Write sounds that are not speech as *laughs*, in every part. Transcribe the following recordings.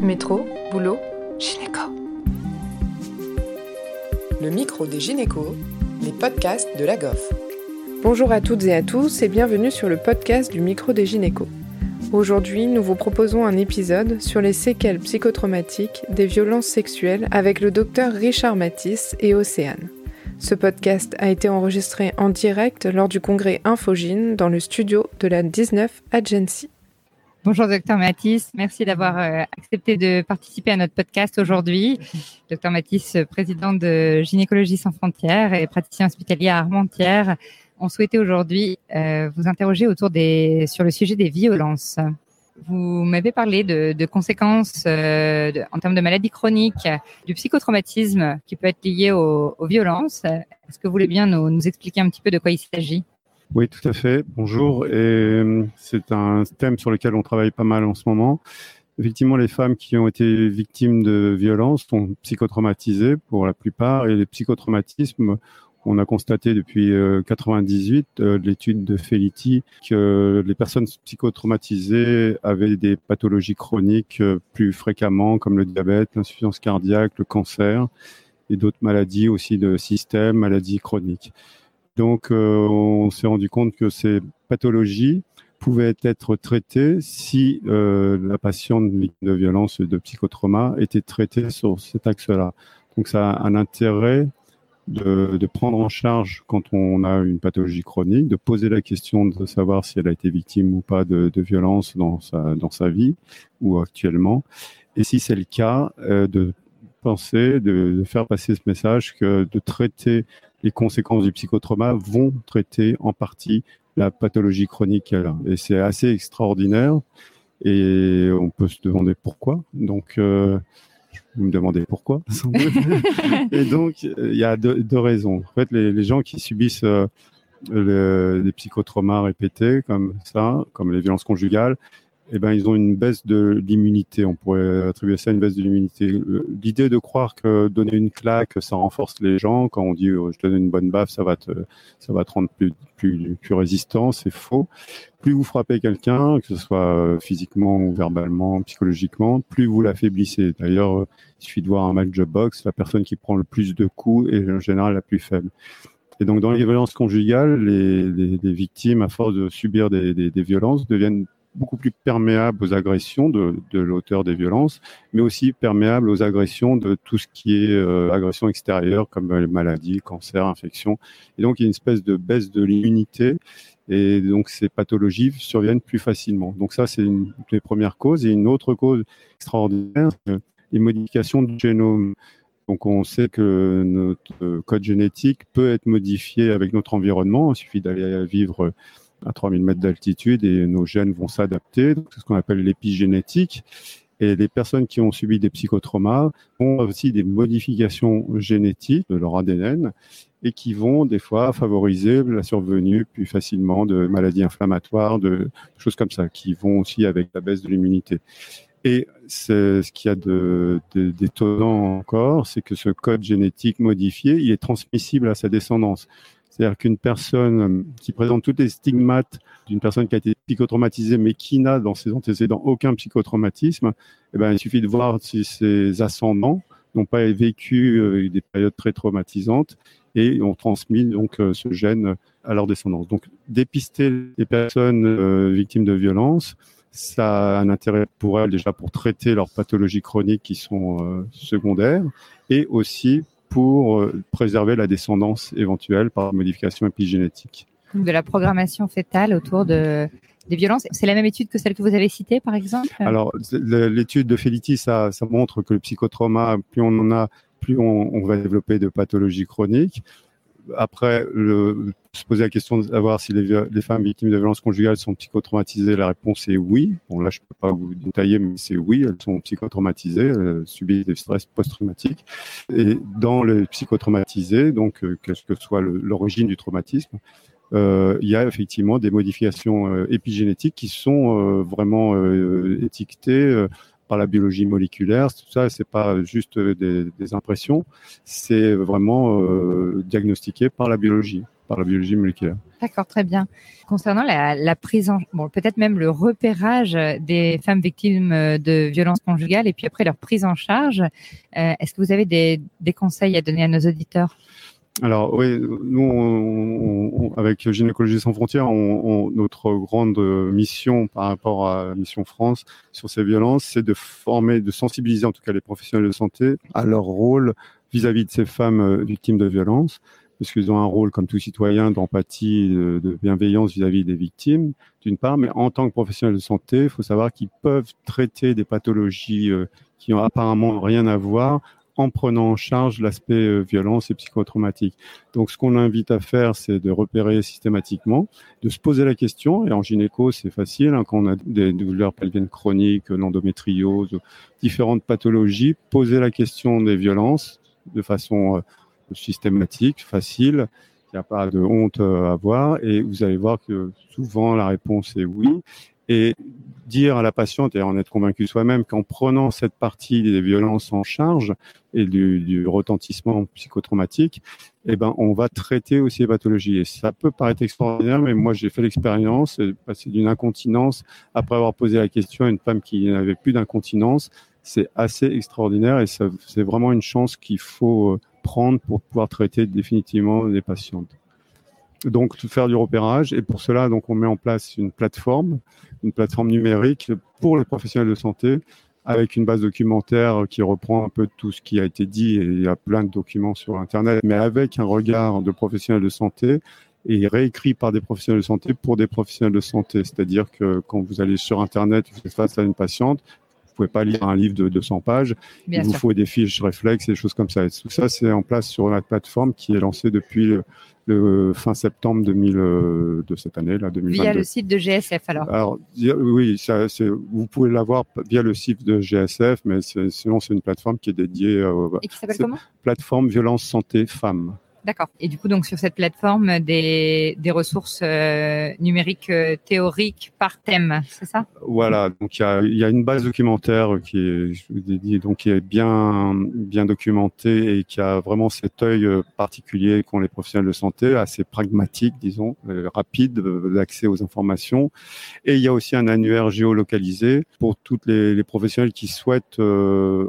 Métro, boulot, gynéco. Le micro des gynécos, les podcasts de la GOF. Bonjour à toutes et à tous et bienvenue sur le podcast du micro des gynécos. Aujourd'hui, nous vous proposons un épisode sur les séquelles psychotraumatiques des violences sexuelles avec le docteur Richard Matisse et Océane. Ce podcast a été enregistré en direct lors du congrès Infogine dans le studio de la 19 Agency. Bonjour docteur Matisse, merci d'avoir euh, accepté de participer à notre podcast aujourd'hui. *laughs* Docteur Matisse, président de Gynécologie sans frontières et praticien hospitalier à Armentières, on souhaitait aujourd'hui euh, vous interroger autour des sur le sujet des violences. Vous m'avez parlé de, de conséquences euh, de, en termes de maladies chroniques, du psychotraumatisme qui peut être lié aux, aux violences. Est-ce que vous voulez bien nous, nous expliquer un petit peu de quoi il s'agit? Oui, tout à fait. Bonjour. Et euh, c'est un thème sur lequel on travaille pas mal en ce moment. Effectivement, les femmes qui ont été victimes de violences sont psychotraumatisées pour la plupart. Et les psychotraumatismes, on a constaté depuis 98 euh, euh, l'étude de Feliti que les personnes psychotraumatisées avaient des pathologies chroniques plus fréquemment, comme le diabète, l'insuffisance cardiaque, le cancer et d'autres maladies aussi de système, maladies chroniques. Donc, euh, on s'est rendu compte que ces pathologies pouvaient être traitées si euh, la patiente de violence de psychotrauma était traitée sur cet axe-là. Donc, ça a un intérêt de, de, prendre en charge quand on a une pathologie chronique, de poser la question de savoir si elle a été victime ou pas de, de violence dans sa, dans sa vie ou actuellement. Et si c'est le cas, euh, de penser, de, de, faire passer ce message que de traiter les conséquences du psychotrauma vont traiter en partie la pathologie chronique qu'elle a. Et c'est assez extraordinaire. Et on peut se demander pourquoi. Donc, euh, vous me demandez pourquoi. *laughs* et donc, il y a deux, deux, raisons. En fait, les, les gens qui subissent euh, le, des psychotraumas répétés comme ça, comme les violences conjugales, eh ben, ils ont une baisse de l'immunité. On pourrait attribuer ça à une baisse de l'immunité. L'idée de croire que donner une claque, ça renforce les gens. Quand on dit oh, je donne une bonne baffe, ça va te, ça va te rendre plus, plus, résistant, c'est faux. Plus vous frappez quelqu'un, que ce soit physiquement ou verbalement, psychologiquement, plus vous l'affaiblissez. D'ailleurs, il suffit de voir un match de boxe, la personne qui prend le plus de coups est en général la plus faible. Et donc, dans les violences conjugales, les, victimes, à force de subir des violences, deviennent beaucoup plus perméable aux agressions de, l'auteur des violences, mais aussi perméable aux agressions de tout ce qui est euh, agression extérieure, comme les maladies, cancer, infections. Et donc, il y a une espèce de baisse de l'immunité. Et donc, ces pathologies surviennent plus facilement. Donc, ça, c'est une des premières causes. Et une autre cause extraordinaire, les modifications du génome. Donc on sait que notre code génétique peut être modifié avec notre environnement. Il suffit d'aller vivre à 3000 mètres d'altitude et nos gènes vont s'adapter. C'est ce qu'on appelle l'épigénétique. Et les personnes qui ont subi des psychotraumas ont aussi des modifications génétiques de leur ADN et qui vont des fois favoriser la survenue plus facilement de maladies inflammatoires, de choses comme ça, qui vont aussi avec la baisse de l'immunité. Et ce qu'il y a d'étonnant encore, c'est que ce code génétique modifié, il est transmissible à sa descendance. C'est-à-dire qu'une personne euh, qui présente tous les stigmates d'une personne qui a été psychotraumatisée, mais qui n'a dans ses antécédents aucun psychotraumatisme, eh ben, il suffit de voir si ses ascendants n'ont pas vécu euh, des périodes très traumatisantes et ont transmis donc euh, ce gène à leur descendance. Donc, dépister les personnes victimes de violences, ça a un intérêt pour elles déjà pour traiter leurs pathologies chroniques qui sont secondaires et aussi pour euh, préserver la descendance éventuelle par modification épigénétique. De la programmation fétale autour de, des violences. C'est la même étude que celle que vous avez citée, par exemple? Alors, l'étude de Feliti, ça, ça, montre que le psychotrauma, plus on en a, plus on, on va développer de pathologies chroniques après, se poser la question de savoir si les, femmes victimes de violences conjugales sont psychotraumatisées, la réponse est oui. Bon, là, je peux pas vous détailler, mais c'est oui, elles sont psychotraumatisées, elles subissent des stress post-traumatiques. Et dans les psychotraumatisés, donc, euh, quelle que soit l'origine du traumatisme, euh, il y a effectivement des modifications euh, épigénétiques qui sont euh, vraiment étiquetées par la biologie moléculaire. Tout ça, c'est pas juste des, impressions, c'est vraiment euh, diagnostiqué par la biologie. par la biologie moléculaire. D'accord, très bien. Concernant la, prise en, bon, peut-être même le repérage des femmes victimes de violences conjugales et puis après leur prise en charge, euh, est-ce que vous avez des conseils à donner à nos auditeurs? Alors oui, nous, avec Gynécologie sans frontières, on, notre grande mission par rapport à mission France sur ces violences, c'est de former, de sensibiliser en tout cas les professionnels de santé à leur rôle vis-à-vis de ces femmes euh, victimes de violences, parce qu'ils ont un rôle comme tout citoyen d'empathie, de, bienveillance vis-à-vis des victimes, d'une part, mais en tant que professionnels de santé, il faut savoir qu'ils peuvent traiter des pathologies euh, qui ont apparemment rien à voir en prenant en charge l'aspect euh, violence et psychotraumatique. Donc, ce qu'on invite à faire, c'est de repérer systématiquement, de se poser la question. Et en gynéco, c'est facile hein, quand on a des douleurs pelviennes chroniques, l'endométriose, différentes pathologies, poser la question des violences de façon euh, systématique, facile. Il n'y a pas de honte à avoir et vous allez voir que souvent la réponse est oui et dire à la patiente et en être convaincu soi-même qu'en prenant cette partie des violences en charge et du, retentissement psychotraumatique, eh ben, on va traiter aussi les pathologies. Et ça peut paraître extraordinaire, mais moi, j'ai fait l'expérience, passer d'une incontinence après avoir posé la question à une femme qui n'avait plus d'incontinence. C'est assez extraordinaire et c'est vraiment une chance qu'il faut euh, prendre pour pouvoir traiter définitivement les patientes donc faire du repérage et pour cela on met en place une plateforme, une plateforme numérique pour les professionnels de santé avec une base documentaire qui reprend un peu tout ce qui a été dit et il y a plein de documents sur internet mais avec un regard de professionnels de santé et réécrit par des professionnels de santé pour des professionnels de santé. C'est-à-dire que quand vous allez sur Internet, vous êtes face à une patiente, pouvez pas lire un livre de 200 pages. il vous faut des fiches réflexes et des choses comme ça. Et tout ça, c'est en place sur la plateforme qui est lancée depuis le fin septembre 2000, euh, de cette année, là, 2022. Via le site de GSF, alors Alors, oui, ça, vous pouvez l'avoir via le site de GSF, mais sinon, c'est une plateforme qui est dédiée. Euh, Et qui s'appelle comment? Plateforme Violence Santé Femmes. D'accord. Et du coup, donc sur cette plateforme, des, des ressources euh, numériques euh, théoriques par thème, c'est ça? Voilà. Donc il y a, y a, une base documentaire qui est, donc qui est bien bien documentée et qui a vraiment cet œil euh, particulier qu'ont les professionnels de santé, assez pragmatique, disons, rapide d'accès aux informations. Et il y a aussi un annuaire géolocalisé pour toutes les, les professionnels qui souhaitent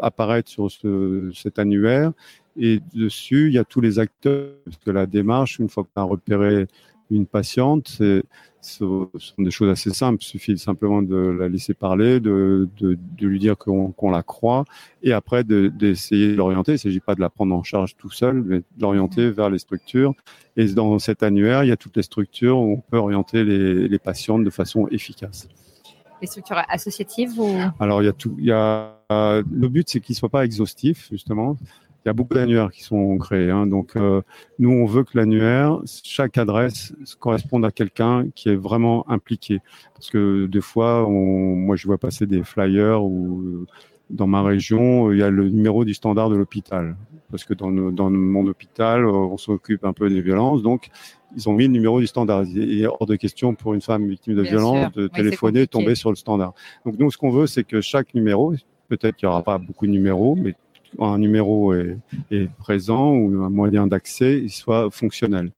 apparaître sur ce, cet annuaire et dessus, il y a tous les acteurs. Parce que la démarche, une fois qu'on a repéré une patiente, c'est, ce sont des choses assez simples. Il suffit simplement de la laisser parler, de, de, de lui dire qu'on, qu'on la croit, et après d'essayer de, l'orienter. Il ne s'agit pas de la prendre en charge tout seul, mais de l'orienter vers les structures. Et dans cet annuaire, il y a toutes les structures où on peut orienter les, les patientes de façon efficace. Les structures associatives ou? Alors, il y a tout. Il y a, le but, c'est qu'il ne soit pas exhaustif, justement il y a beaucoup d'annuaires qui sont créés. Hein. Donc, euh, nous, on veut que l'annuaire, chaque adresse corresponde à quelqu'un qui est vraiment impliqué. Parce que des fois, on, moi, je vois passer des flyers où dans ma région, il y a le numéro du standard de l'hôpital. Parce que dans, dans mon hôpital, on s'occupe un peu des violences. Donc, ils ont mis le numéro du standard. Il est hors de question pour une femme victime de violence de téléphoner, tomber sur le standard. Donc, nous, ce qu'on veut, c'est que chaque numéro, peut-être qu'il n'y aura pas beaucoup de numéros, mais un numéro est, présent ou un moyen d'accès, il soit fonctionnel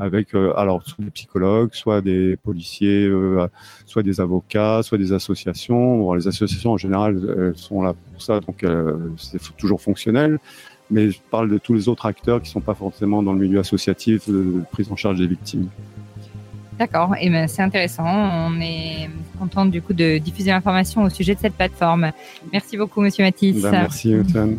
avec euh, alors soit des psychologues, soit des policiers, euh, soit des avocats, soit des associations. les associations en général elles sont là pour ça, donc euh, c'est toujours fonctionnel. Mais je parle de tous les autres acteurs qui sont pas forcément dans le milieu associatif de prise en charge des victimes. D'accord, et ben c'est intéressant. On est content du coup de diffuser l'information au sujet de cette plateforme. Merci beaucoup, Monsieur Matisse. Ben, merci, Otiane.